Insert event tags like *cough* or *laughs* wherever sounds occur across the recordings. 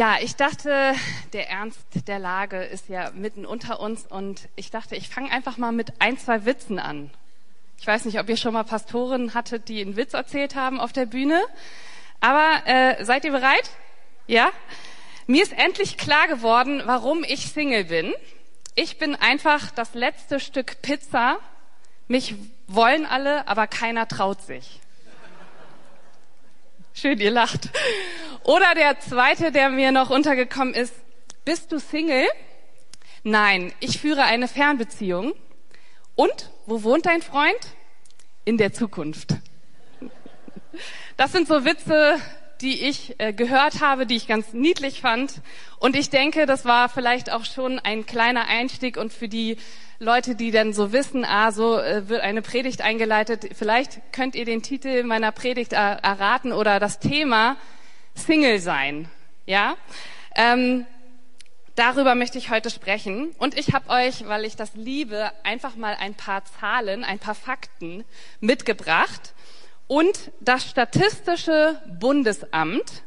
Ja, ich dachte, der Ernst der Lage ist ja mitten unter uns und ich dachte, ich fange einfach mal mit ein, zwei Witzen an. Ich weiß nicht, ob ihr schon mal Pastoren hattet, die einen Witz erzählt haben auf der Bühne, aber äh, seid ihr bereit? Ja? Mir ist endlich klar geworden, warum ich Single bin. Ich bin einfach das letzte Stück Pizza. Mich wollen alle, aber keiner traut sich. Schön, ihr lacht. Oder der zweite, der mir noch untergekommen ist. Bist du Single? Nein, ich führe eine Fernbeziehung. Und wo wohnt dein Freund? In der Zukunft. Das sind so Witze, die ich äh, gehört habe, die ich ganz niedlich fand. Und ich denke, das war vielleicht auch schon ein kleiner Einstieg und für die Leute, die dann so wissen, ah, so äh, wird eine Predigt eingeleitet. Vielleicht könnt ihr den Titel meiner Predigt er erraten oder das Thema Single sein. Ja, ähm, darüber möchte ich heute sprechen. Und ich habe euch, weil ich das liebe, einfach mal ein paar Zahlen, ein paar Fakten mitgebracht. Und das Statistische Bundesamt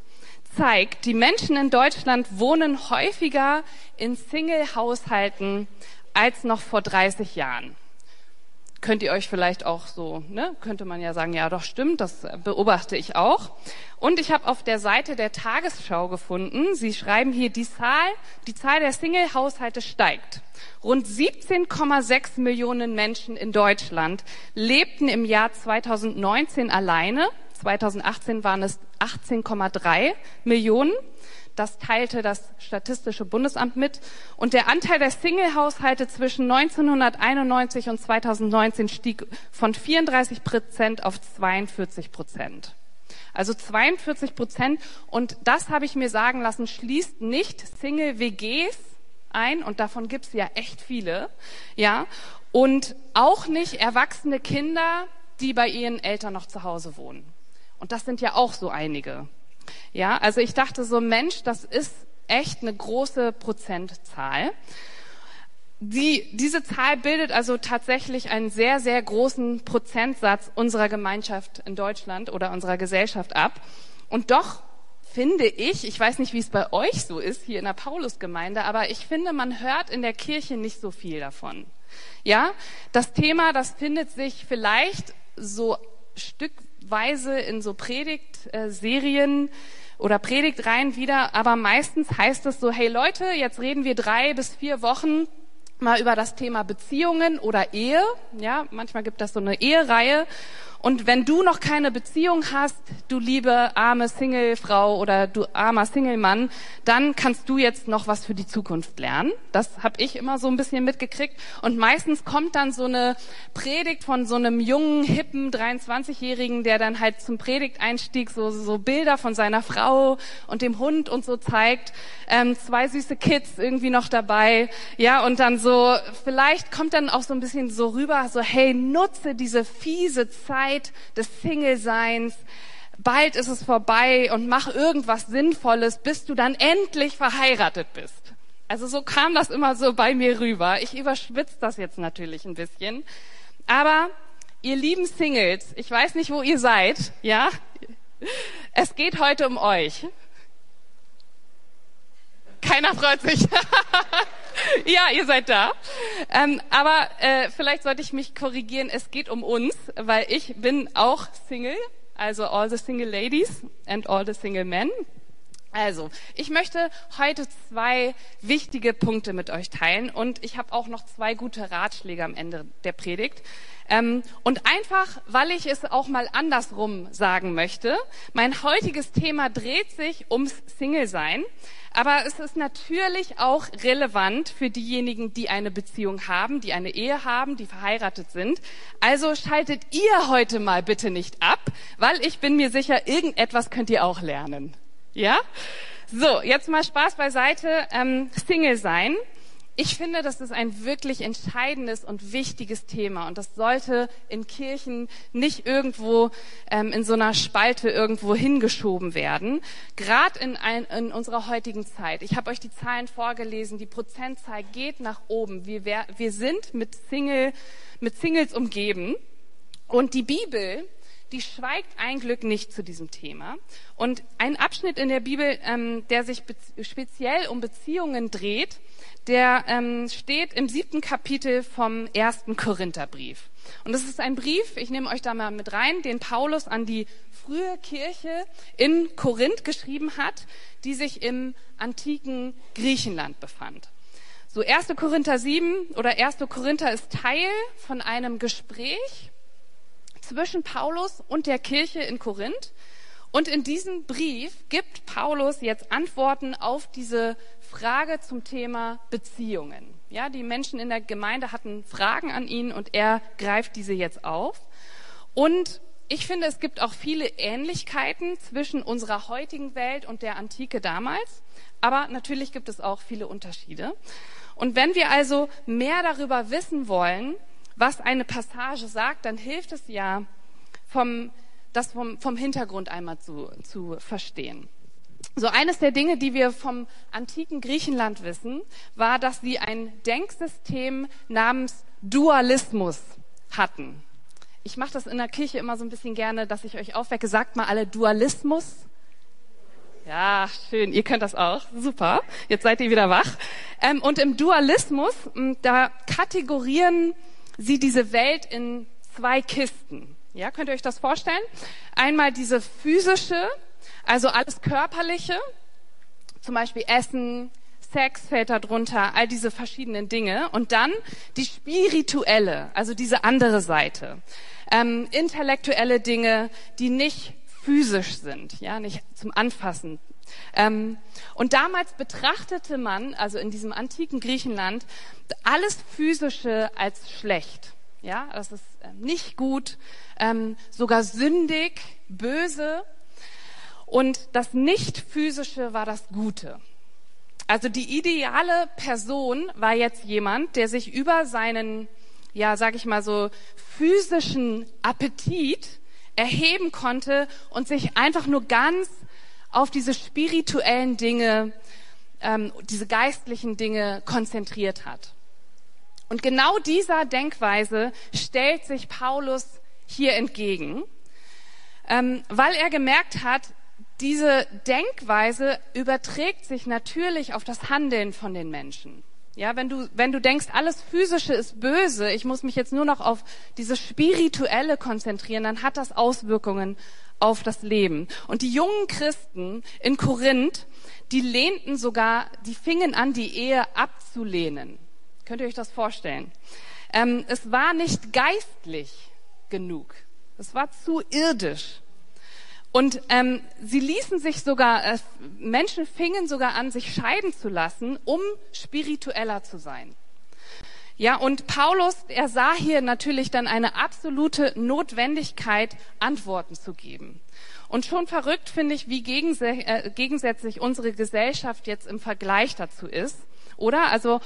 zeigt, die Menschen in Deutschland wohnen häufiger in Single-Haushalten als noch vor 30 Jahren. Könnt ihr euch vielleicht auch so, ne, könnte man ja sagen, ja doch stimmt, das beobachte ich auch. Und ich habe auf der Seite der Tagesschau gefunden, Sie schreiben hier, die Zahl, die Zahl der Single-Haushalte steigt. Rund 17,6 Millionen Menschen in Deutschland lebten im Jahr 2019 alleine. 2018 waren es 18,3 Millionen. Das teilte das Statistische Bundesamt mit. Und der Anteil der Single-Haushalte zwischen 1991 und 2019 stieg von 34 Prozent auf 42 Prozent. Also 42 Prozent. Und das habe ich mir sagen lassen, schließt nicht Single-WGs ein. Und davon gibt es ja echt viele. Ja. Und auch nicht erwachsene Kinder, die bei ihren Eltern noch zu Hause wohnen. Und das sind ja auch so einige. Ja, also ich dachte so, Mensch, das ist echt eine große Prozentzahl. Die, diese Zahl bildet also tatsächlich einen sehr, sehr großen Prozentsatz unserer Gemeinschaft in Deutschland oder unserer Gesellschaft ab. Und doch finde ich, ich weiß nicht, wie es bei euch so ist, hier in der Paulusgemeinde, aber ich finde, man hört in der Kirche nicht so viel davon. Ja, das Thema, das findet sich vielleicht so stückweise in so Predigtserien oder Predigtreihen wieder, aber meistens heißt es so, hey Leute, jetzt reden wir drei bis vier Wochen mal über das Thema Beziehungen oder Ehe. Ja, manchmal gibt das so eine Ehereihe und wenn du noch keine Beziehung hast, du liebe arme Singlefrau oder du armer Singlemann, dann kannst du jetzt noch was für die Zukunft lernen. Das habe ich immer so ein bisschen mitgekriegt. Und meistens kommt dann so eine Predigt von so einem jungen, hippen 23-Jährigen, der dann halt zum Predigteinstieg so, so Bilder von seiner Frau und dem Hund und so zeigt. Ähm, zwei süße Kids irgendwie noch dabei. Ja, und dann so, vielleicht kommt dann auch so ein bisschen so rüber, so, hey, nutze diese fiese Zeit Zeit des Single-Seins. Bald ist es vorbei und mach irgendwas Sinnvolles, bis du dann endlich verheiratet bist. Also so kam das immer so bei mir rüber. Ich überschwitze das jetzt natürlich ein bisschen. Aber ihr lieben Singles, ich weiß nicht, wo ihr seid, ja? Es geht heute um euch. Keiner freut sich. *laughs* *laughs* ja, ihr seid da. Ähm, aber äh, vielleicht sollte ich mich korrigieren. Es geht um uns, weil ich bin auch Single. Also all the single ladies and all the single men. Also, ich möchte heute zwei wichtige Punkte mit euch teilen und ich habe auch noch zwei gute Ratschläge am Ende der Predigt. Ähm, und einfach, weil ich es auch mal andersrum sagen möchte, mein heutiges Thema dreht sich ums Single-Sein, aber es ist natürlich auch relevant für diejenigen, die eine Beziehung haben, die eine Ehe haben, die verheiratet sind. Also schaltet ihr heute mal bitte nicht ab, weil ich bin mir sicher, irgendetwas könnt ihr auch lernen. Ja? So, jetzt mal Spaß beiseite. Ähm, Single sein. Ich finde, das ist ein wirklich entscheidendes und wichtiges Thema und das sollte in Kirchen nicht irgendwo ähm, in so einer Spalte irgendwo hingeschoben werden. Gerade in, in unserer heutigen Zeit. Ich habe euch die Zahlen vorgelesen. Die Prozentzahl geht nach oben. Wir, wir sind mit, Single, mit Singles umgeben und die Bibel die schweigt ein Glück nicht zu diesem Thema. Und ein Abschnitt in der Bibel, ähm, der sich speziell um Beziehungen dreht, der ähm, steht im siebten Kapitel vom ersten Korintherbrief. Und das ist ein Brief, ich nehme euch da mal mit rein, den Paulus an die frühe Kirche in Korinth geschrieben hat, die sich im antiken Griechenland befand. So 1. Korinther 7 oder 1. Korinther ist Teil von einem Gespräch zwischen Paulus und der Kirche in Korinth. Und in diesem Brief gibt Paulus jetzt Antworten auf diese Frage zum Thema Beziehungen. Ja, die Menschen in der Gemeinde hatten Fragen an ihn und er greift diese jetzt auf. Und ich finde, es gibt auch viele Ähnlichkeiten zwischen unserer heutigen Welt und der Antike damals. Aber natürlich gibt es auch viele Unterschiede. Und wenn wir also mehr darüber wissen wollen, was eine Passage sagt, dann hilft es ja, vom, das vom, vom Hintergrund einmal zu, zu verstehen. So eines der Dinge, die wir vom antiken Griechenland wissen, war, dass sie ein Denksystem namens Dualismus hatten. Ich mache das in der Kirche immer so ein bisschen gerne, dass ich euch aufwecke. Sagt mal alle Dualismus. Ja, schön. Ihr könnt das auch. Super. Jetzt seid ihr wieder wach. Ähm, und im Dualismus, da kategorieren sie diese Welt in zwei Kisten. Ja, könnt ihr euch das vorstellen? Einmal diese physische, also alles Körperliche, zum Beispiel Essen, Sex fällt da drunter, all diese verschiedenen Dinge. Und dann die spirituelle, also diese andere Seite. Ähm, intellektuelle Dinge, die nicht physisch sind, ja, nicht zum Anfassen. Ähm, und damals betrachtete man, also in diesem antiken Griechenland, alles Physische als schlecht. Ja, das ist ähm, nicht gut, ähm, sogar sündig, böse. Und das Nicht-Physische war das Gute. Also die ideale Person war jetzt jemand, der sich über seinen, ja, sag ich mal so, physischen Appetit erheben konnte und sich einfach nur ganz auf diese spirituellen Dinge, ähm, diese geistlichen Dinge konzentriert hat. Und genau dieser Denkweise stellt sich Paulus hier entgegen, ähm, weil er gemerkt hat, diese Denkweise überträgt sich natürlich auf das Handeln von den Menschen. Ja, wenn du, wenn du denkst, alles Physische ist böse, ich muss mich jetzt nur noch auf dieses Spirituelle konzentrieren, dann hat das Auswirkungen auf das Leben. Und die jungen Christen in Korinth, die lehnten sogar, die fingen an, die Ehe abzulehnen. Könnt ihr euch das vorstellen? Ähm, es war nicht geistlich genug. Es war zu irdisch. Und ähm, sie ließen sich sogar, äh, Menschen fingen sogar an, sich scheiden zu lassen, um spiritueller zu sein. Ja, und Paulus, er sah hier natürlich dann eine absolute Notwendigkeit, Antworten zu geben. Und schon verrückt finde ich, wie äh, gegensätzlich unsere Gesellschaft jetzt im Vergleich dazu ist. Oder? Also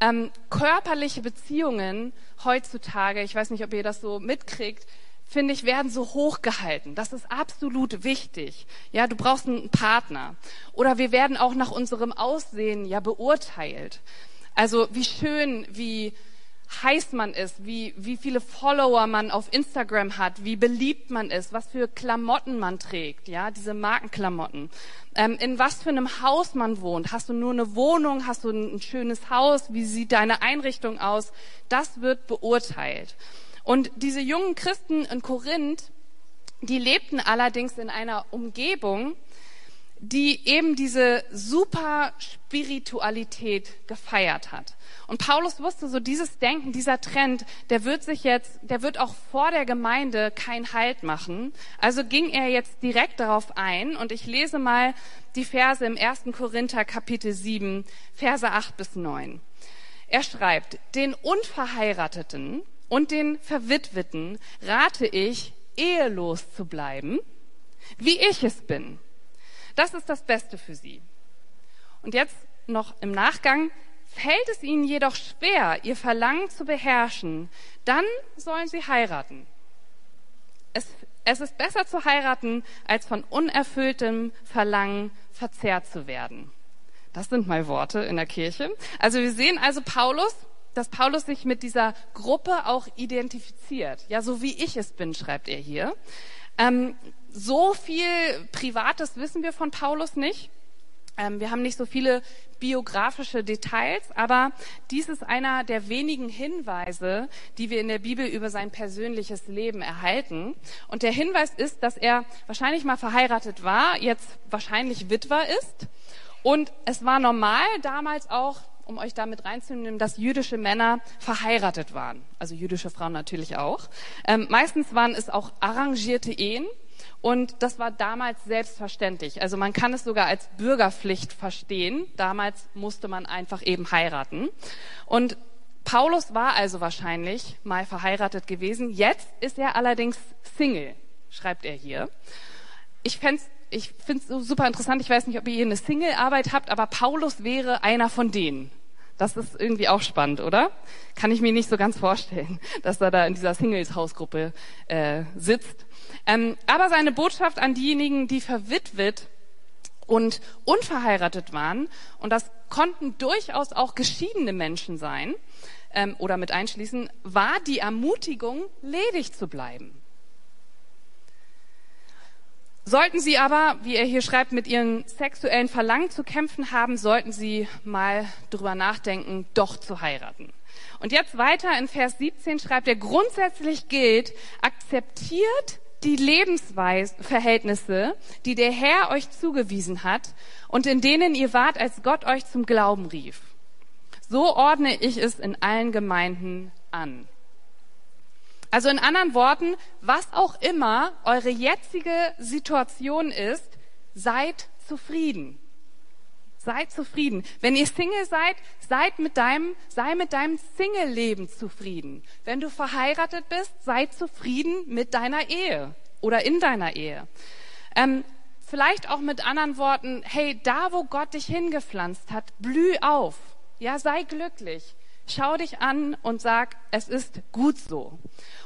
ähm, körperliche Beziehungen heutzutage, ich weiß nicht, ob ihr das so mitkriegt, finde ich, werden so hochgehalten. Das ist absolut wichtig. Ja, du brauchst einen Partner. Oder wir werden auch nach unserem Aussehen ja beurteilt. Also wie schön, wie heiß man ist, wie, wie viele Follower man auf Instagram hat, wie beliebt man ist, was für Klamotten man trägt, ja, diese Markenklamotten, ähm, in was für einem Haus man wohnt. Hast du nur eine Wohnung, hast du ein, ein schönes Haus, wie sieht deine Einrichtung aus? Das wird beurteilt. Und diese jungen Christen in Korinth, die lebten allerdings in einer Umgebung, die eben diese super Spiritualität gefeiert hat. Und Paulus wusste so, dieses Denken, dieser Trend, der wird sich jetzt, der wird auch vor der Gemeinde keinen Halt machen. Also ging er jetzt direkt darauf ein und ich lese mal die Verse im 1. Korinther Kapitel 7, Verse 8 bis 9. Er schreibt, den Unverheirateten und den Verwitweten rate ich, ehelos zu bleiben, wie ich es bin das ist das Beste für sie. Und jetzt noch im Nachgang, fällt es ihnen jedoch schwer, ihr Verlangen zu beherrschen, dann sollen sie heiraten. Es, es ist besser zu heiraten, als von unerfülltem Verlangen verzehrt zu werden. Das sind mal Worte in der Kirche. Also wir sehen also Paulus, dass Paulus sich mit dieser Gruppe auch identifiziert. Ja, so wie ich es bin, schreibt er hier. Ähm, so viel Privates wissen wir von Paulus nicht. Ähm, wir haben nicht so viele biografische Details, aber dies ist einer der wenigen Hinweise, die wir in der Bibel über sein persönliches Leben erhalten. Und der Hinweis ist, dass er wahrscheinlich mal verheiratet war, jetzt wahrscheinlich Witwer ist. Und es war normal damals auch, um euch damit reinzunehmen, dass jüdische Männer verheiratet waren. Also jüdische Frauen natürlich auch. Ähm, meistens waren es auch arrangierte Ehen. Und das war damals selbstverständlich. Also man kann es sogar als Bürgerpflicht verstehen. Damals musste man einfach eben heiraten. Und Paulus war also wahrscheinlich mal verheiratet gewesen. Jetzt ist er allerdings Single, schreibt er hier. Ich fände ich finde es super interessant. Ich weiß nicht, ob ihr hier eine Single-Arbeit habt, aber Paulus wäre einer von denen. Das ist irgendwie auch spannend, oder? Kann ich mir nicht so ganz vorstellen, *laughs* dass er da in dieser Singles-Hausgruppe äh, sitzt. Ähm, aber seine Botschaft an diejenigen, die verwitwet und unverheiratet waren, und das konnten durchaus auch geschiedene Menschen sein ähm, oder mit einschließen, war die Ermutigung, ledig zu bleiben. Sollten Sie aber, wie er hier schreibt, mit Ihren sexuellen Verlangen zu kämpfen haben, sollten Sie mal drüber nachdenken, doch zu heiraten. Und jetzt weiter in Vers 17 schreibt er, grundsätzlich gilt, akzeptiert die Lebensverhältnisse, die der Herr euch zugewiesen hat und in denen ihr wart, als Gott euch zum Glauben rief. So ordne ich es in allen Gemeinden an. Also in anderen Worten, was auch immer eure jetzige Situation ist, seid zufrieden. Seid zufrieden. Wenn ihr Single seid, seid mit deinem, sei mit deinem Single-Leben zufrieden. Wenn du verheiratet bist, sei zufrieden mit deiner Ehe oder in deiner Ehe. Ähm, vielleicht auch mit anderen Worten, hey, da wo Gott dich hingepflanzt hat, blüh auf. Ja, sei glücklich. Schau dich an und sag, es ist gut so.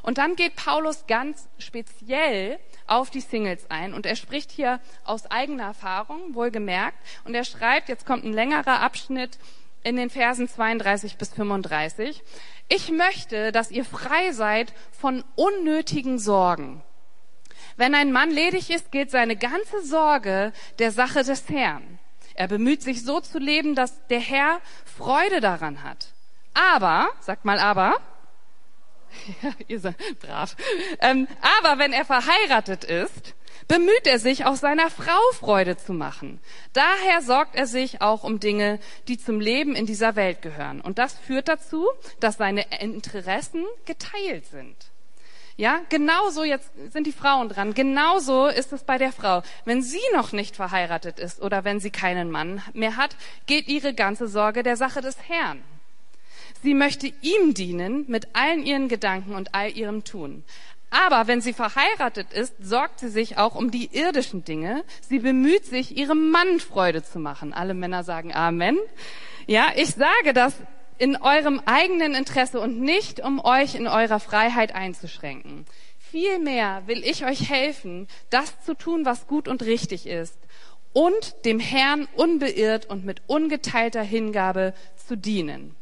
Und dann geht Paulus ganz speziell auf die Singles ein und er spricht hier aus eigener Erfahrung, wohlgemerkt, und er schreibt, jetzt kommt ein längerer Abschnitt in den Versen 32 bis 35. Ich möchte, dass ihr frei seid von unnötigen Sorgen. Wenn ein Mann ledig ist, gilt seine ganze Sorge der Sache des Herrn. Er bemüht sich so zu leben, dass der Herr Freude daran hat. Aber, sagt mal aber, *laughs* ja, ihr seid brav, ähm, aber wenn er verheiratet ist, bemüht er sich, auch seiner Frau Freude zu machen. Daher sorgt er sich auch um Dinge, die zum Leben in dieser Welt gehören. Und das führt dazu, dass seine Interessen geteilt sind. Ja, genauso jetzt sind die Frauen dran. Genauso ist es bei der Frau. Wenn sie noch nicht verheiratet ist oder wenn sie keinen Mann mehr hat, geht ihre ganze Sorge der Sache des Herrn. Sie möchte ihm dienen mit allen ihren Gedanken und all ihrem Tun. Aber wenn sie verheiratet ist, sorgt sie sich auch um die irdischen Dinge. Sie bemüht sich, ihrem Mann Freude zu machen. Alle Männer sagen Amen. Ja, ich sage das in eurem eigenen Interesse und nicht, um euch in eurer Freiheit einzuschränken. Vielmehr will ich euch helfen, das zu tun, was gut und richtig ist und dem Herrn unbeirrt und mit ungeteilter Hingabe zu dienen.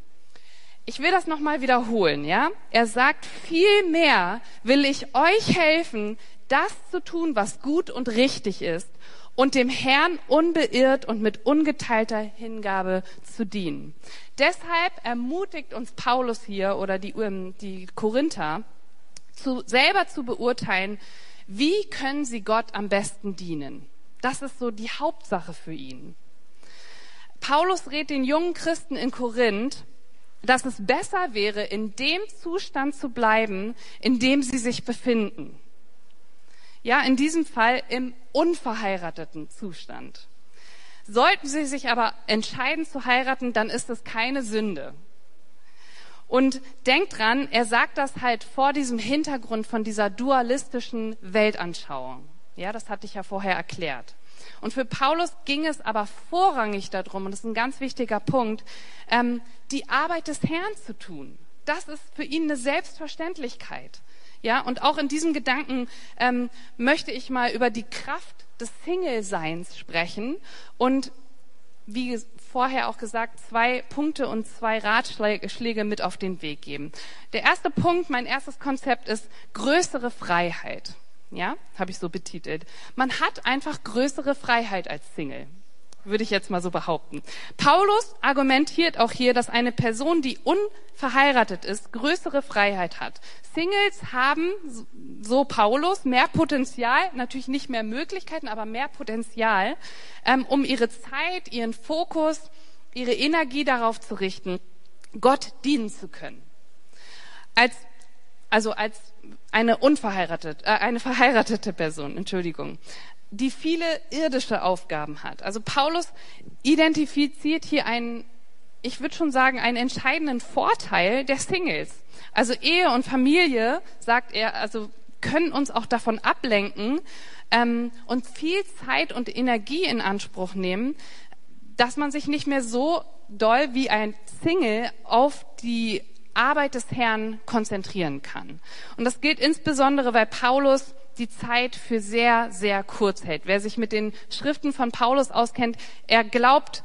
Ich will das nochmal wiederholen, ja? Er sagt, viel mehr will ich euch helfen, das zu tun, was gut und richtig ist und dem Herrn unbeirrt und mit ungeteilter Hingabe zu dienen. Deshalb ermutigt uns Paulus hier oder die, ähm, die Korinther, zu, selber zu beurteilen, wie können sie Gott am besten dienen. Das ist so die Hauptsache für ihn. Paulus rät den jungen Christen in Korinth, dass es besser wäre, in dem Zustand zu bleiben, in dem sie sich befinden. Ja, in diesem Fall im unverheirateten Zustand. Sollten sie sich aber entscheiden zu heiraten, dann ist es keine Sünde. Und denkt dran, er sagt das halt vor diesem Hintergrund von dieser dualistischen Weltanschauung. Ja, das hatte ich ja vorher erklärt. Und für Paulus ging es aber vorrangig darum, und das ist ein ganz wichtiger Punkt, ähm, die Arbeit des Herrn zu tun. Das ist für ihn eine Selbstverständlichkeit. Ja, und auch in diesem Gedanken ähm, möchte ich mal über die Kraft des Single-Seins sprechen und wie vorher auch gesagt, zwei Punkte und zwei Ratschläge mit auf den Weg geben. Der erste Punkt, mein erstes Konzept ist größere Freiheit. Ja, habe ich so betitelt. Man hat einfach größere Freiheit als Single würde ich jetzt mal so behaupten. Paulus argumentiert auch hier, dass eine Person, die unverheiratet ist, größere Freiheit hat. Singles haben, so Paulus, mehr Potenzial, natürlich nicht mehr Möglichkeiten, aber mehr Potenzial, ähm, um ihre Zeit, ihren Fokus, ihre Energie darauf zu richten, Gott dienen zu können. Als, also als eine unverheiratete, äh, eine verheiratete Person, Entschuldigung die viele irdische Aufgaben hat. Also Paulus identifiziert hier einen, ich würde schon sagen, einen entscheidenden Vorteil der Singles. Also Ehe und Familie, sagt er, also können uns auch davon ablenken ähm, und viel Zeit und Energie in Anspruch nehmen, dass man sich nicht mehr so doll wie ein Single auf die Arbeit des Herrn konzentrieren kann. Und das gilt insbesondere, weil Paulus die Zeit für sehr, sehr kurz hält. Wer sich mit den Schriften von Paulus auskennt, er glaubt,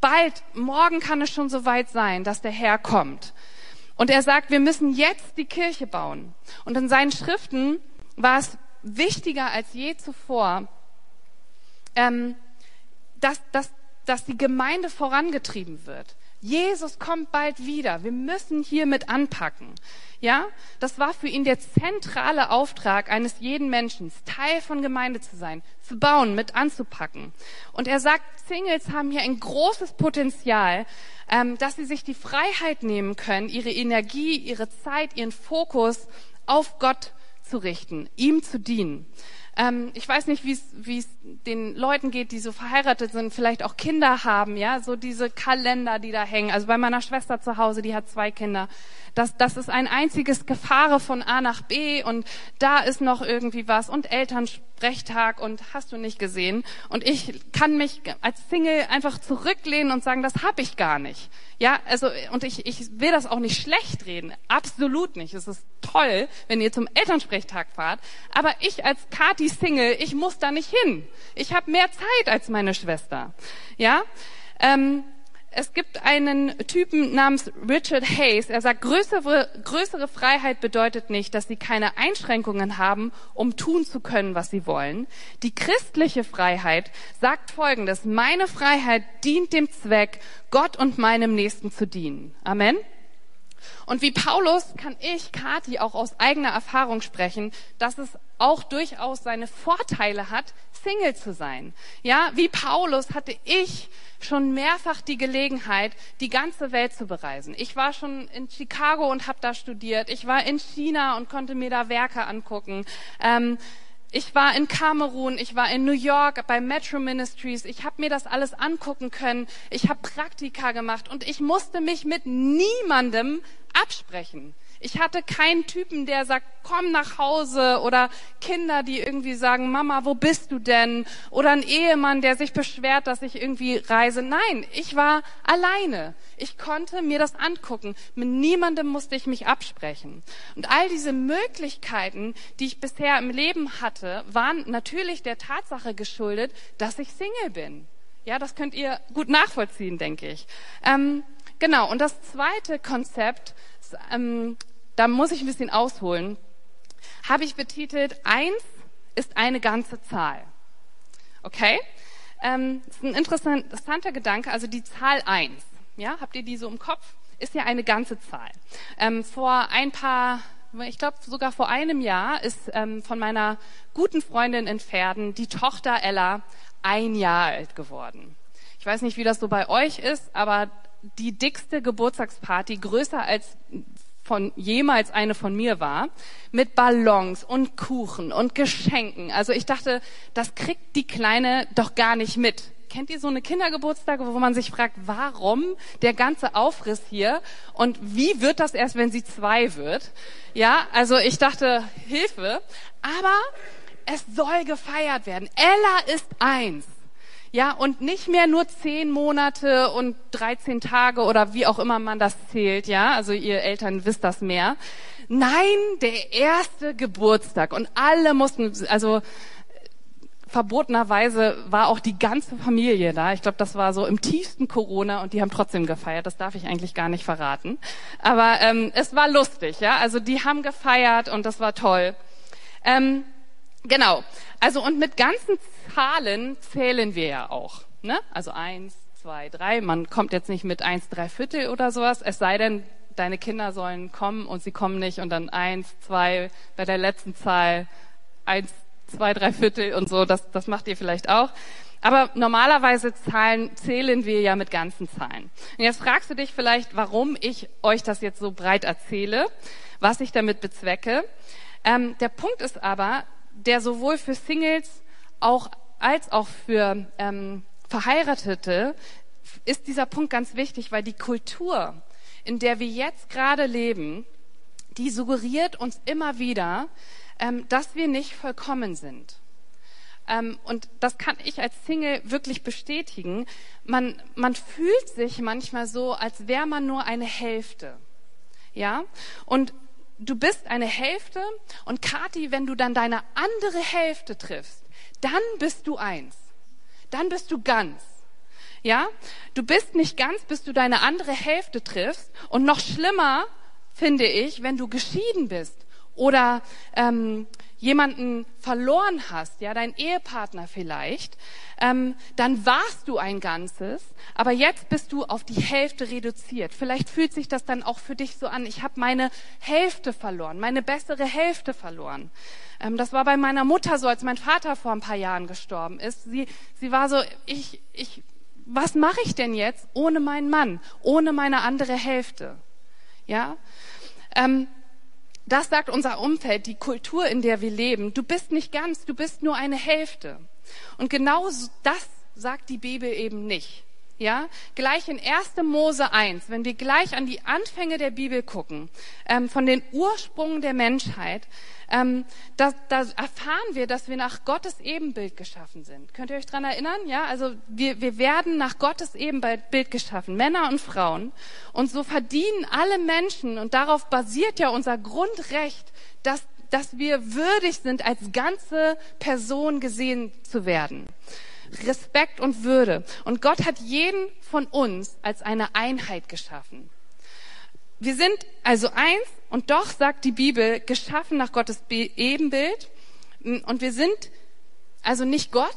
bald, morgen kann es schon so weit sein, dass der Herr kommt. Und er sagt, wir müssen jetzt die Kirche bauen. Und in seinen Schriften war es wichtiger als je zuvor, ähm, dass, dass, dass die Gemeinde vorangetrieben wird. Jesus kommt bald wieder. Wir müssen hier mit anpacken. Ja, das war für ihn der zentrale Auftrag eines jeden Menschen, Teil von Gemeinde zu sein, zu bauen, mit anzupacken. Und er sagt, Singles haben hier ein großes Potenzial, ähm, dass sie sich die Freiheit nehmen können, ihre Energie, ihre Zeit, ihren Fokus auf Gott zu richten, ihm zu dienen. Ähm, ich weiß nicht, wie es den Leuten geht, die so verheiratet sind, vielleicht auch Kinder haben, ja, so diese Kalender, die da hängen. Also bei meiner Schwester zu Hause, die hat zwei Kinder. Das, das ist ein einziges Gefahre von A nach B und da ist noch irgendwie was und Elternsprechtag und hast du nicht gesehen. Und ich kann mich als Single einfach zurücklehnen und sagen, das habe ich gar nicht. Ja, also und ich, ich will das auch nicht schlecht reden, absolut nicht. Es ist toll, wenn ihr zum Elternsprechtag fahrt, aber ich als Kati Single, ich muss da nicht hin. Ich habe mehr Zeit als meine Schwester. Ja, ähm, es gibt einen Typen namens Richard Hayes. Er sagt, größere, größere Freiheit bedeutet nicht, dass sie keine Einschränkungen haben, um tun zu können, was sie wollen. Die christliche Freiheit sagt Folgendes. Meine Freiheit dient dem Zweck, Gott und meinem Nächsten zu dienen. Amen. Und wie Paulus kann ich, Kathi, auch aus eigener Erfahrung sprechen, dass es auch durchaus seine Vorteile hat, Single zu sein. Ja, wie Paulus hatte ich schon mehrfach die Gelegenheit, die ganze Welt zu bereisen. Ich war schon in Chicago und habe da studiert. Ich war in China und konnte mir da Werke angucken. Ähm, ich war in Kamerun, ich war in New York bei Metro Ministries. Ich habe mir das alles angucken können. Ich habe Praktika gemacht und ich musste mich mit niemandem absprechen. Ich hatte keinen Typen, der sagt, komm nach Hause oder Kinder, die irgendwie sagen, Mama, wo bist du denn? Oder ein Ehemann, der sich beschwert, dass ich irgendwie reise. Nein, ich war alleine. Ich konnte mir das angucken. Mit niemandem musste ich mich absprechen. Und all diese Möglichkeiten, die ich bisher im Leben hatte, waren natürlich der Tatsache geschuldet, dass ich Single bin. Ja, das könnt ihr gut nachvollziehen, denke ich. Ähm, genau. Und das zweite Konzept, ähm, da muss ich ein bisschen ausholen, habe ich betitelt, eins ist eine ganze Zahl. Okay? Ähm, das ist ein interessanter Gedanke, also die Zahl eins. Ja, habt ihr die so im Kopf? Ist ja eine ganze Zahl. Ähm, vor ein paar, ich glaube sogar vor einem Jahr ist ähm, von meiner guten Freundin in Pferden die Tochter Ella ein Jahr alt geworden. Ich weiß nicht, wie das so bei euch ist, aber die dickste Geburtstagsparty, größer als von jemals eine von mir war, mit Ballons und Kuchen und Geschenken. Also ich dachte, das kriegt die Kleine doch gar nicht mit. Kennt ihr so eine Kindergeburtstage, wo man sich fragt, warum der ganze Aufriss hier und wie wird das erst, wenn sie zwei wird? Ja, also ich dachte, Hilfe. Aber es soll gefeiert werden. Ella ist eins. Ja, und nicht mehr nur zehn Monate und 13 Tage oder wie auch immer man das zählt, ja. Also ihr Eltern wisst das mehr. Nein, der erste Geburtstag. Und alle mussten, also verbotenerweise war auch die ganze Familie da. Ich glaube, das war so im tiefsten Corona und die haben trotzdem gefeiert. Das darf ich eigentlich gar nicht verraten. Aber ähm, es war lustig, ja. Also die haben gefeiert und das war toll. Ähm, Genau. Also und mit ganzen Zahlen zählen wir ja auch. Ne? Also eins, zwei, drei. Man kommt jetzt nicht mit eins, drei Viertel oder sowas. Es sei denn, deine Kinder sollen kommen und sie kommen nicht und dann eins, zwei, bei der letzten Zahl eins, zwei, drei Viertel und so. Das, das macht ihr vielleicht auch. Aber normalerweise zahlen, zählen wir ja mit ganzen Zahlen. Und jetzt fragst du dich vielleicht, warum ich euch das jetzt so breit erzähle, was ich damit bezwecke. Ähm, der Punkt ist aber, der sowohl für Singles auch als auch für ähm, Verheiratete ist dieser Punkt ganz wichtig, weil die Kultur, in der wir jetzt gerade leben, die suggeriert uns immer wieder, ähm, dass wir nicht vollkommen sind. Ähm, und das kann ich als Single wirklich bestätigen. Man, man fühlt sich manchmal so, als wäre man nur eine Hälfte. Ja? Und du bist eine Hälfte und Kati, wenn du dann deine andere Hälfte triffst, dann bist du eins. Dann bist du ganz. Ja? Du bist nicht ganz, bis du deine andere Hälfte triffst. Und noch schlimmer finde ich, wenn du geschieden bist oder ähm, jemanden verloren hast, ja, dein Ehepartner vielleicht, ähm, dann warst du ein Ganzes, aber jetzt bist du auf die Hälfte reduziert. Vielleicht fühlt sich das dann auch für dich so an, ich habe meine Hälfte verloren, meine bessere Hälfte verloren. Ähm, das war bei meiner Mutter so, als mein Vater vor ein paar Jahren gestorben ist. Sie, sie war so, ich, ich, was mache ich denn jetzt ohne meinen Mann, ohne meine andere Hälfte? Ja. Ähm, das sagt unser Umfeld, die Kultur, in der wir leben. Du bist nicht ganz, du bist nur eine Hälfte. Und genau das sagt die Bibel eben nicht. Ja, gleich in 1. Mose 1, wenn wir gleich an die Anfänge der Bibel gucken, ähm, von den Ursprungen der Menschheit, ähm, da, da erfahren wir, dass wir nach Gottes Ebenbild geschaffen sind. Könnt ihr euch dran erinnern? Ja, also wir, wir werden nach Gottes Ebenbild geschaffen, Männer und Frauen. Und so verdienen alle Menschen, und darauf basiert ja unser Grundrecht, dass, dass wir würdig sind, als ganze Person gesehen zu werden. Respekt und Würde. Und Gott hat jeden von uns als eine Einheit geschaffen. Wir sind also eins und doch sagt die Bibel, geschaffen nach Gottes Ebenbild. Und wir sind also nicht Gott,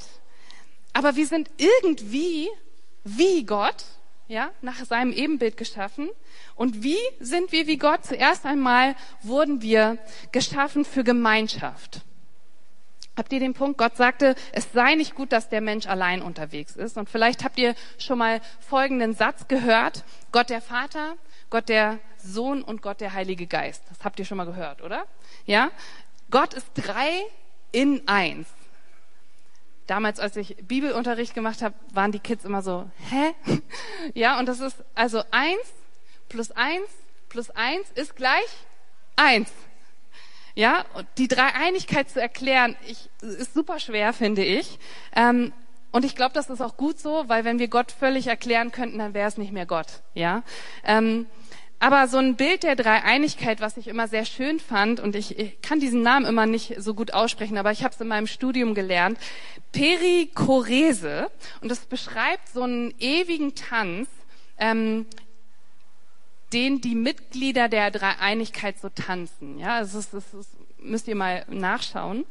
aber wir sind irgendwie wie Gott, ja, nach seinem Ebenbild geschaffen. Und wie sind wir wie Gott? Zuerst einmal wurden wir geschaffen für Gemeinschaft. Habt ihr den Punkt? Gott sagte, es sei nicht gut, dass der Mensch allein unterwegs ist. Und vielleicht habt ihr schon mal folgenden Satz gehört. Gott der Vater, Gott der Sohn und Gott der Heilige Geist. Das habt ihr schon mal gehört, oder? Ja? Gott ist drei in eins. Damals, als ich Bibelunterricht gemacht habe, waren die Kids immer so, hä? *laughs* Ja, und das ist also eins plus eins plus eins ist gleich eins. Ja, die Dreieinigkeit zu erklären, ich, ist super schwer, finde ich. Ähm, und ich glaube, das ist auch gut so, weil wenn wir Gott völlig erklären könnten, dann wäre es nicht mehr Gott. Ja. Ähm, aber so ein Bild der Dreieinigkeit, was ich immer sehr schön fand, und ich, ich kann diesen Namen immer nicht so gut aussprechen, aber ich habe es in meinem Studium gelernt, Perikorese. Und das beschreibt so einen ewigen Tanz, ähm, den die Mitglieder der Dreieinigkeit so tanzen. Ja, das, ist, das ist, müsst ihr mal nachschauen.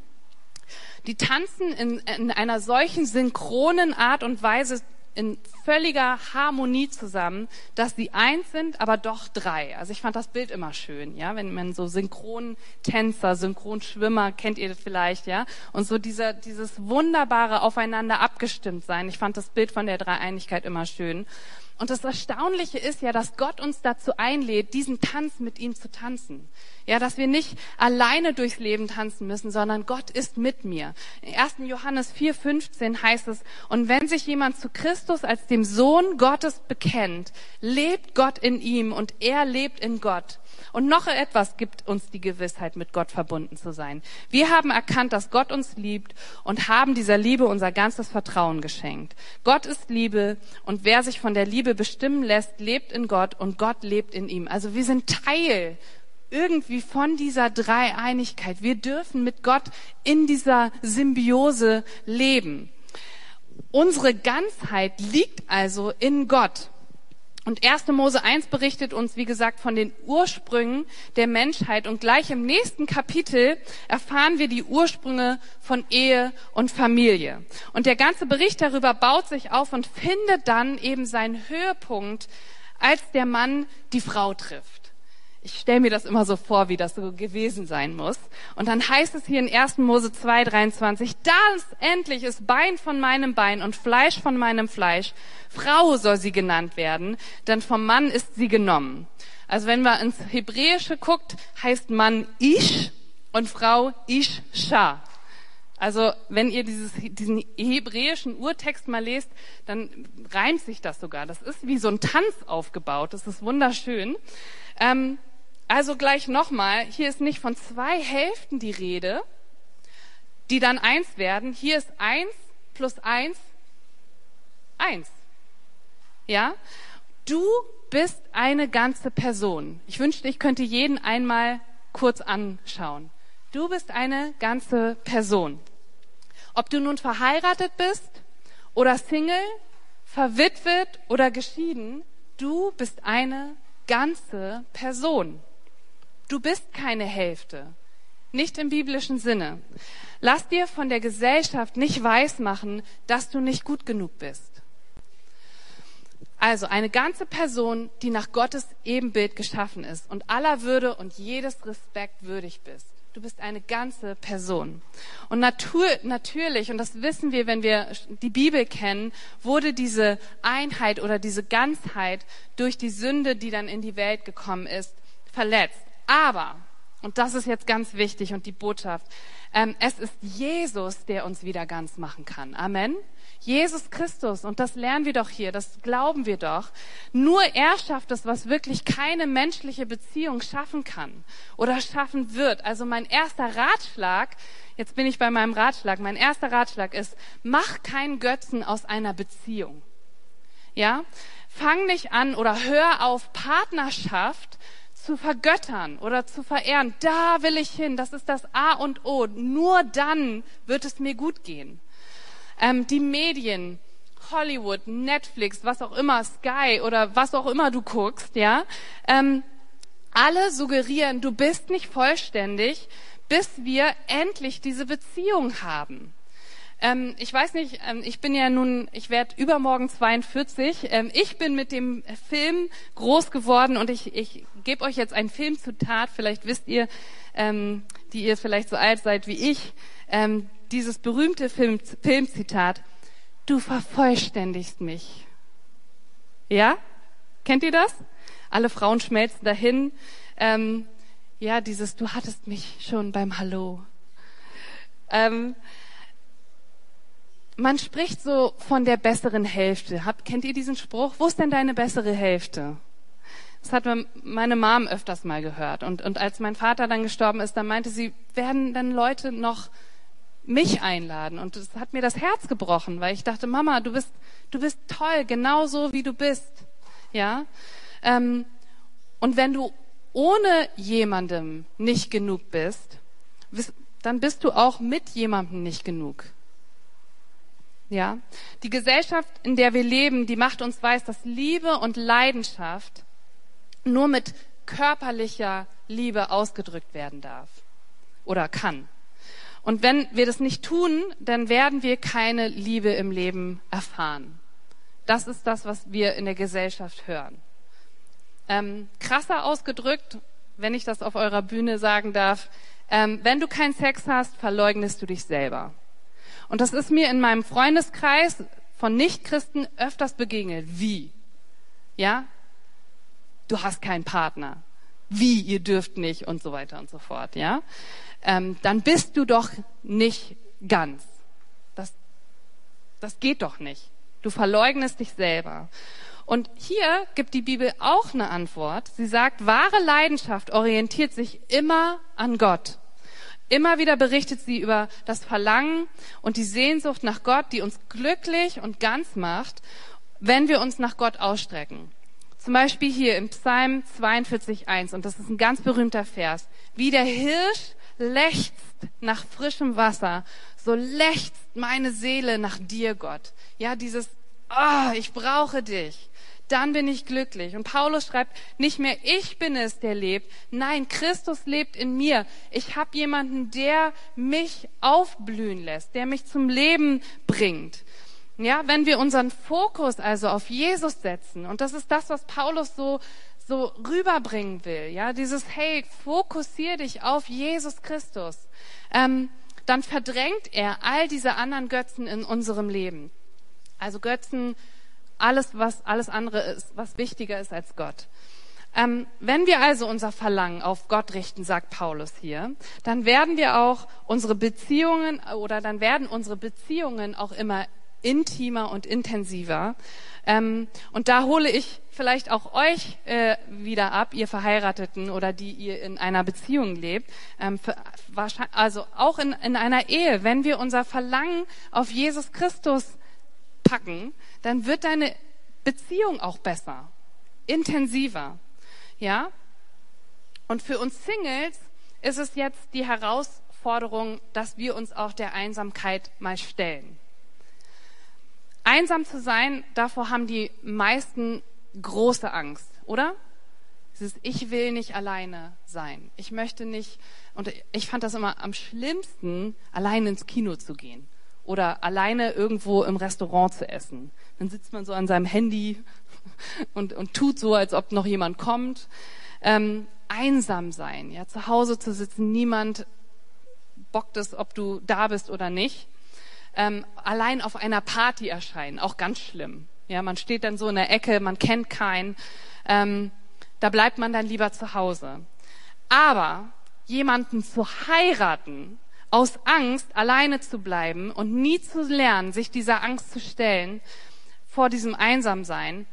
Die tanzen in, in einer solchen synchronen Art und Weise in völliger Harmonie zusammen, dass sie eins sind, aber doch drei. Also ich fand das Bild immer schön, ja, wenn man so Synchrontänzer, Synchronschwimmer, kennt ihr das vielleicht, ja, und so dieser, dieses wunderbare aufeinander abgestimmt sein. Ich fand das Bild von der Dreieinigkeit immer schön. Und das Erstaunliche ist ja, dass Gott uns dazu einlädt, diesen Tanz mit ihm zu tanzen. Ja, dass wir nicht alleine durchs Leben tanzen müssen, sondern Gott ist mit mir. In 1. Johannes 4,15 heißt es, und wenn sich jemand zu Christus als dem Sohn Gottes bekennt, lebt Gott in ihm und er lebt in Gott. Und noch etwas gibt uns die Gewissheit, mit Gott verbunden zu sein. Wir haben erkannt, dass Gott uns liebt und haben dieser Liebe unser ganzes Vertrauen geschenkt. Gott ist Liebe und wer sich von der Liebe bestimmen lässt, lebt in Gott und Gott lebt in ihm. Also wir sind Teil irgendwie von dieser Dreieinigkeit. Wir dürfen mit Gott in dieser Symbiose leben. Unsere Ganzheit liegt also in Gott. Und 1. Mose 1 berichtet uns, wie gesagt, von den Ursprüngen der Menschheit. Und gleich im nächsten Kapitel erfahren wir die Ursprünge von Ehe und Familie. Und der ganze Bericht darüber baut sich auf und findet dann eben seinen Höhepunkt, als der Mann die Frau trifft. Ich stelle mir das immer so vor, wie das so gewesen sein muss. Und dann heißt es hier in 1. Mose 2, 23, das endlich ist Bein von meinem Bein und Fleisch von meinem Fleisch. Frau soll sie genannt werden, denn vom Mann ist sie genommen. Also wenn man ins Hebräische guckt, heißt Mann Ish und Frau Isha. Also wenn ihr dieses, diesen hebräischen Urtext mal lest, dann reimt sich das sogar. Das ist wie so ein Tanz aufgebaut. Das ist wunderschön. Ähm, also gleich nochmal, hier ist nicht von zwei Hälften die Rede, die dann eins werden. Hier ist eins plus eins, eins. Ja? Du bist eine ganze Person. Ich wünschte, ich könnte jeden einmal kurz anschauen. Du bist eine ganze Person. Ob du nun verheiratet bist oder Single, verwitwet oder geschieden, du bist eine ganze Person. Du bist keine Hälfte. Nicht im biblischen Sinne. Lass dir von der Gesellschaft nicht weismachen, dass du nicht gut genug bist. Also eine ganze Person, die nach Gottes Ebenbild geschaffen ist und aller Würde und jedes Respekt würdig bist. Du bist eine ganze Person. Und natur, natürlich, und das wissen wir, wenn wir die Bibel kennen, wurde diese Einheit oder diese Ganzheit durch die Sünde, die dann in die Welt gekommen ist, verletzt. Aber, und das ist jetzt ganz wichtig und die Botschaft, ähm, es ist Jesus, der uns wieder ganz machen kann. Amen. Jesus Christus, und das lernen wir doch hier, das glauben wir doch. Nur er schafft es, was wirklich keine menschliche Beziehung schaffen kann oder schaffen wird. Also mein erster Ratschlag, jetzt bin ich bei meinem Ratschlag, mein erster Ratschlag ist, mach keinen Götzen aus einer Beziehung. Ja? Fang nicht an oder hör auf, Partnerschaft zu vergöttern oder zu verehren. Da will ich hin. Das ist das A und O. Nur dann wird es mir gut gehen. Ähm, die Medien, Hollywood, Netflix, was auch immer, Sky oder was auch immer du guckst, ja, ähm, alle suggerieren, du bist nicht vollständig, bis wir endlich diese Beziehung haben. Ähm, ich weiß nicht, ähm, ich bin ja nun, ich werde übermorgen 42. Ähm, ich bin mit dem Film groß geworden und ich, ich gebe euch jetzt ein Filmzitat. Vielleicht wisst ihr, ähm, die ihr vielleicht so alt seid wie ich, ähm, dieses berühmte Film, Filmzitat. Du vervollständigst mich. Ja? Kennt ihr das? Alle Frauen schmelzen dahin. Ähm, ja, dieses, du hattest mich schon beim Hallo. Man spricht so von der besseren Hälfte. Habt, kennt ihr diesen Spruch? Wo ist denn deine bessere Hälfte? Das hat meine Mom öfters mal gehört. Und, und als mein Vater dann gestorben ist, dann meinte sie, werden dann Leute noch mich einladen? Und das hat mir das Herz gebrochen, weil ich dachte, Mama, du bist, du bist toll, genauso wie du bist. Ja? Ähm, und wenn du ohne jemandem nicht genug bist, dann bist du auch mit jemandem nicht genug. Ja, die Gesellschaft, in der wir leben, die macht uns weiß, dass Liebe und Leidenschaft nur mit körperlicher Liebe ausgedrückt werden darf oder kann. Und wenn wir das nicht tun, dann werden wir keine Liebe im Leben erfahren. Das ist das, was wir in der Gesellschaft hören. Ähm, krasser ausgedrückt, wenn ich das auf eurer Bühne sagen darf, ähm, wenn du keinen Sex hast, verleugnest du dich selber. Und das ist mir in meinem Freundeskreis von Nichtchristen öfters begegnet. Wie? Ja? Du hast keinen Partner. Wie? Ihr dürft nicht und so weiter und so fort. Ja? Ähm, dann bist du doch nicht ganz. Das, das geht doch nicht. Du verleugnest dich selber. Und hier gibt die Bibel auch eine Antwort. Sie sagt, wahre Leidenschaft orientiert sich immer an Gott. Immer wieder berichtet sie über das Verlangen und die Sehnsucht nach Gott, die uns glücklich und ganz macht, wenn wir uns nach Gott ausstrecken. Zum Beispiel hier im Psalm 42.1, und das ist ein ganz berühmter Vers. Wie der Hirsch lechzt nach frischem Wasser, so lechzt meine Seele nach dir, Gott. Ja, dieses, ah, oh, ich brauche dich. Dann bin ich glücklich. Und Paulus schreibt, nicht mehr ich bin es, der lebt. Nein, Christus lebt in mir. Ich habe jemanden, der mich aufblühen lässt, der mich zum Leben bringt. Ja, wenn wir unseren Fokus also auf Jesus setzen, und das ist das, was Paulus so so rüberbringen will, ja, dieses Hey, fokussier dich auf Jesus Christus, ähm, dann verdrängt er all diese anderen Götzen in unserem Leben. Also Götzen, alles was alles andere ist, was wichtiger ist als Gott. Ähm, wenn wir also unser Verlangen auf Gott richten, sagt Paulus hier, dann werden wir auch unsere Beziehungen oder dann werden unsere Beziehungen auch immer intimer und intensiver. Ähm, und da hole ich vielleicht auch euch äh, wieder ab, ihr Verheirateten oder die ihr in einer Beziehung lebt. Ähm, für, also auch in, in einer Ehe, wenn wir unser Verlangen auf Jesus Christus packen, dann wird deine Beziehung auch besser, intensiver. Ja? Und für uns Singles ist es jetzt die Herausforderung, dass wir uns auch der Einsamkeit mal stellen. Einsam zu sein, davor haben die meisten große Angst, oder? Dieses Ich will nicht alleine sein. Ich möchte nicht, und ich fand das immer am schlimmsten, alleine ins Kino zu gehen oder alleine irgendwo im Restaurant zu essen. Dann sitzt man so an seinem Handy und, und tut so, als ob noch jemand kommt. Ähm, einsam sein, ja, zu Hause zu sitzen, niemand bockt es, ob du da bist oder nicht ähm, allein auf einer Party erscheinen, auch ganz schlimm. Ja, man steht dann so in der Ecke, man kennt keinen. Ähm, da bleibt man dann lieber zu Hause. Aber jemanden zu heiraten, aus Angst alleine zu bleiben und nie zu lernen, sich dieser Angst zu stellen vor diesem Einsamsein,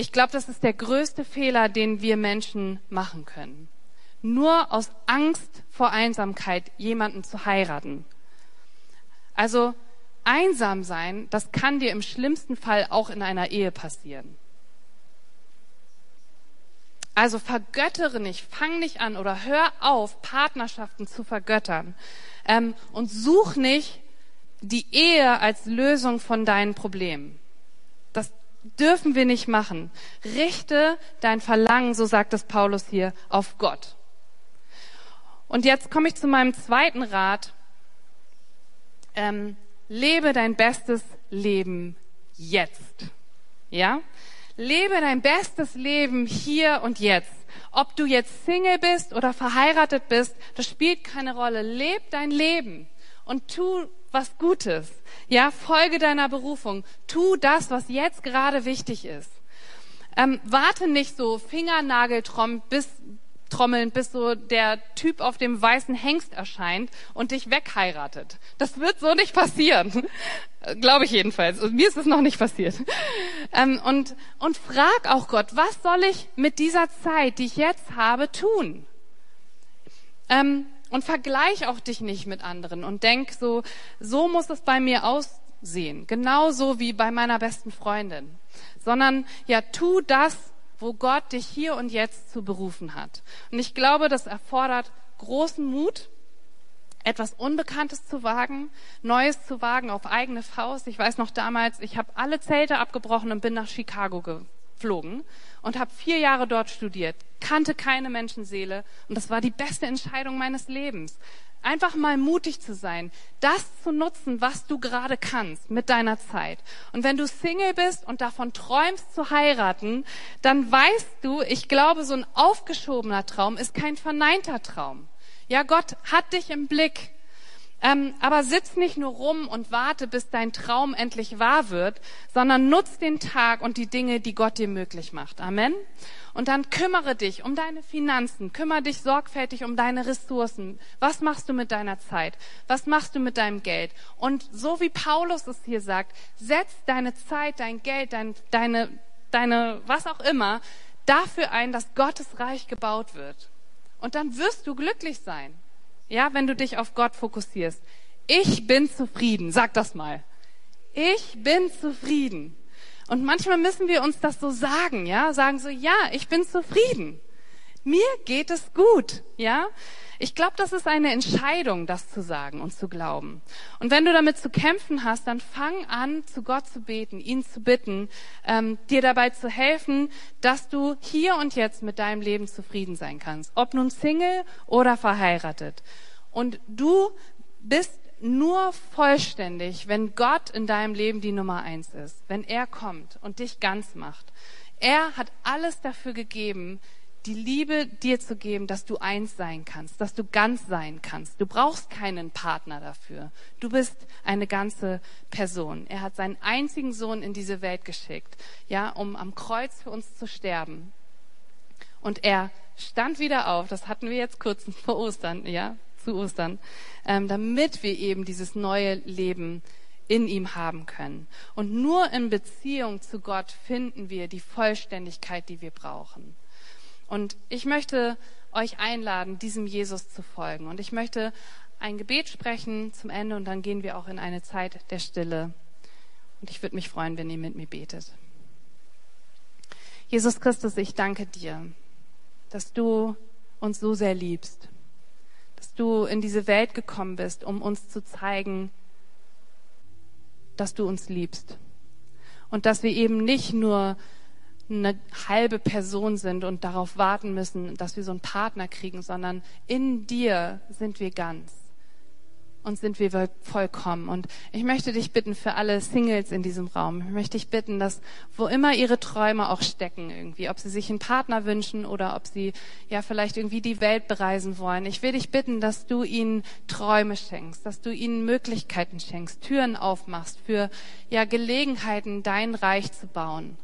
ich glaube, das ist der größte Fehler, den wir Menschen machen können. Nur aus Angst vor Einsamkeit jemanden zu heiraten. Also einsam sein, das kann dir im schlimmsten Fall auch in einer Ehe passieren. Also vergöttere nicht, fang nicht an oder hör auf, Partnerschaften zu vergöttern. Ähm, und such nicht die Ehe als Lösung von deinen Problemen. Das dürfen wir nicht machen. Richte dein Verlangen, so sagt es Paulus hier, auf Gott. Und jetzt komme ich zu meinem zweiten Rat. Ähm, lebe dein bestes Leben jetzt. Ja? Lebe dein bestes Leben hier und jetzt. Ob du jetzt Single bist oder verheiratet bist, das spielt keine Rolle. Leb dein Leben und tu was Gutes. Ja, folge deiner Berufung. Tu das, was jetzt gerade wichtig ist. Ähm, warte nicht so Fingernageltrom bis trommeln, bis so der Typ auf dem weißen Hengst erscheint und dich wegheiratet. Das wird so nicht passieren. *laughs* Glaube ich jedenfalls. Mir ist es noch nicht passiert. Ähm, und, und frag auch Gott, was soll ich mit dieser Zeit, die ich jetzt habe, tun? Ähm, und vergleich auch dich nicht mit anderen und denk so, so muss es bei mir aussehen. Genauso wie bei meiner besten Freundin. Sondern ja, tu das, wo Gott dich hier und jetzt zu berufen hat. Und ich glaube, das erfordert großen Mut, etwas Unbekanntes zu wagen, Neues zu wagen auf eigene Faust. Ich weiß noch damals, ich habe alle Zelte abgebrochen und bin nach Chicago geflogen und habe vier Jahre dort studiert, kannte keine Menschenseele und das war die beste Entscheidung meines Lebens. Einfach mal mutig zu sein, das zu nutzen, was du gerade kannst mit deiner Zeit. Und wenn du Single bist und davon träumst zu heiraten, dann weißt du, ich glaube, so ein aufgeschobener Traum ist kein verneinter Traum. Ja, Gott hat dich im Blick. Ähm, aber sitz nicht nur rum und warte, bis dein Traum endlich wahr wird, sondern nutz den Tag und die Dinge, die Gott dir möglich macht. Amen. Und dann kümmere dich um deine Finanzen, kümmere dich sorgfältig um deine Ressourcen. Was machst du mit deiner Zeit? Was machst du mit deinem Geld? Und so wie Paulus es hier sagt, setz deine Zeit, dein Geld, dein, deine, deine, was auch immer, dafür ein, dass Gottes Reich gebaut wird. Und dann wirst du glücklich sein. Ja, wenn du dich auf Gott fokussierst. Ich bin zufrieden. Sag das mal. Ich bin zufrieden. Und manchmal müssen wir uns das so sagen, ja, sagen so, ja, ich bin zufrieden. Mir geht es gut, ja. Ich glaube, das ist eine Entscheidung, das zu sagen und zu glauben. Und wenn du damit zu kämpfen hast, dann fang an, zu Gott zu beten, ihn zu bitten, ähm, dir dabei zu helfen, dass du hier und jetzt mit deinem Leben zufrieden sein kannst. Ob nun Single oder verheiratet. Und du bist nur vollständig, wenn Gott in deinem Leben die Nummer eins ist, wenn er kommt und dich ganz macht. Er hat alles dafür gegeben, die Liebe dir zu geben, dass du eins sein kannst, dass du ganz sein kannst. Du brauchst keinen Partner dafür. Du bist eine ganze Person. Er hat seinen einzigen Sohn in diese Welt geschickt, ja, um am Kreuz für uns zu sterben. Und er stand wieder auf. Das hatten wir jetzt kurz *laughs* vor Ostern, ja, zu Ostern, ähm, damit wir eben dieses neue Leben in ihm haben können. Und nur in Beziehung zu Gott finden wir die Vollständigkeit, die wir brauchen. Und ich möchte euch einladen, diesem Jesus zu folgen. Und ich möchte ein Gebet sprechen zum Ende und dann gehen wir auch in eine Zeit der Stille. Und ich würde mich freuen, wenn ihr mit mir betet. Jesus Christus, ich danke dir, dass du uns so sehr liebst, dass du in diese Welt gekommen bist, um uns zu zeigen, dass du uns liebst. Und dass wir eben nicht nur eine halbe Person sind und darauf warten müssen, dass wir so einen Partner kriegen, sondern in dir sind wir ganz und sind wir vollkommen. Und ich möchte dich bitten für alle Singles in diesem Raum, ich möchte dich bitten, dass wo immer ihre Träume auch stecken irgendwie, ob sie sich einen Partner wünschen oder ob sie ja vielleicht irgendwie die Welt bereisen wollen, ich will dich bitten, dass du ihnen Träume schenkst, dass du ihnen Möglichkeiten schenkst, Türen aufmachst für ja Gelegenheiten, dein Reich zu bauen.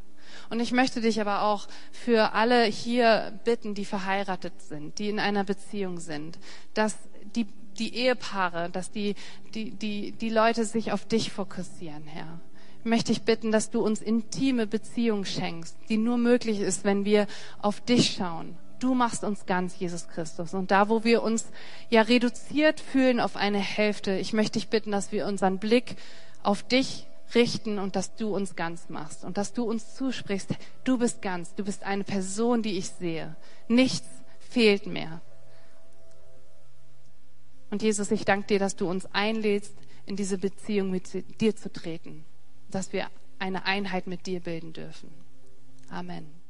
Und ich möchte dich aber auch für alle hier bitten, die verheiratet sind, die in einer Beziehung sind, dass die, die Ehepaare, dass die, die, die, die Leute sich auf dich fokussieren, Herr. Ich möchte ich bitten, dass du uns intime Beziehungen schenkst, die nur möglich ist, wenn wir auf dich schauen. Du machst uns ganz, Jesus Christus. Und da, wo wir uns ja reduziert fühlen auf eine Hälfte, ich möchte dich bitten, dass wir unseren Blick auf dich richten und dass du uns ganz machst und dass du uns zusprichst, du bist ganz, du bist eine Person, die ich sehe. Nichts fehlt mehr. Und Jesus, ich danke dir, dass du uns einlädst, in diese Beziehung mit dir zu treten, dass wir eine Einheit mit dir bilden dürfen. Amen.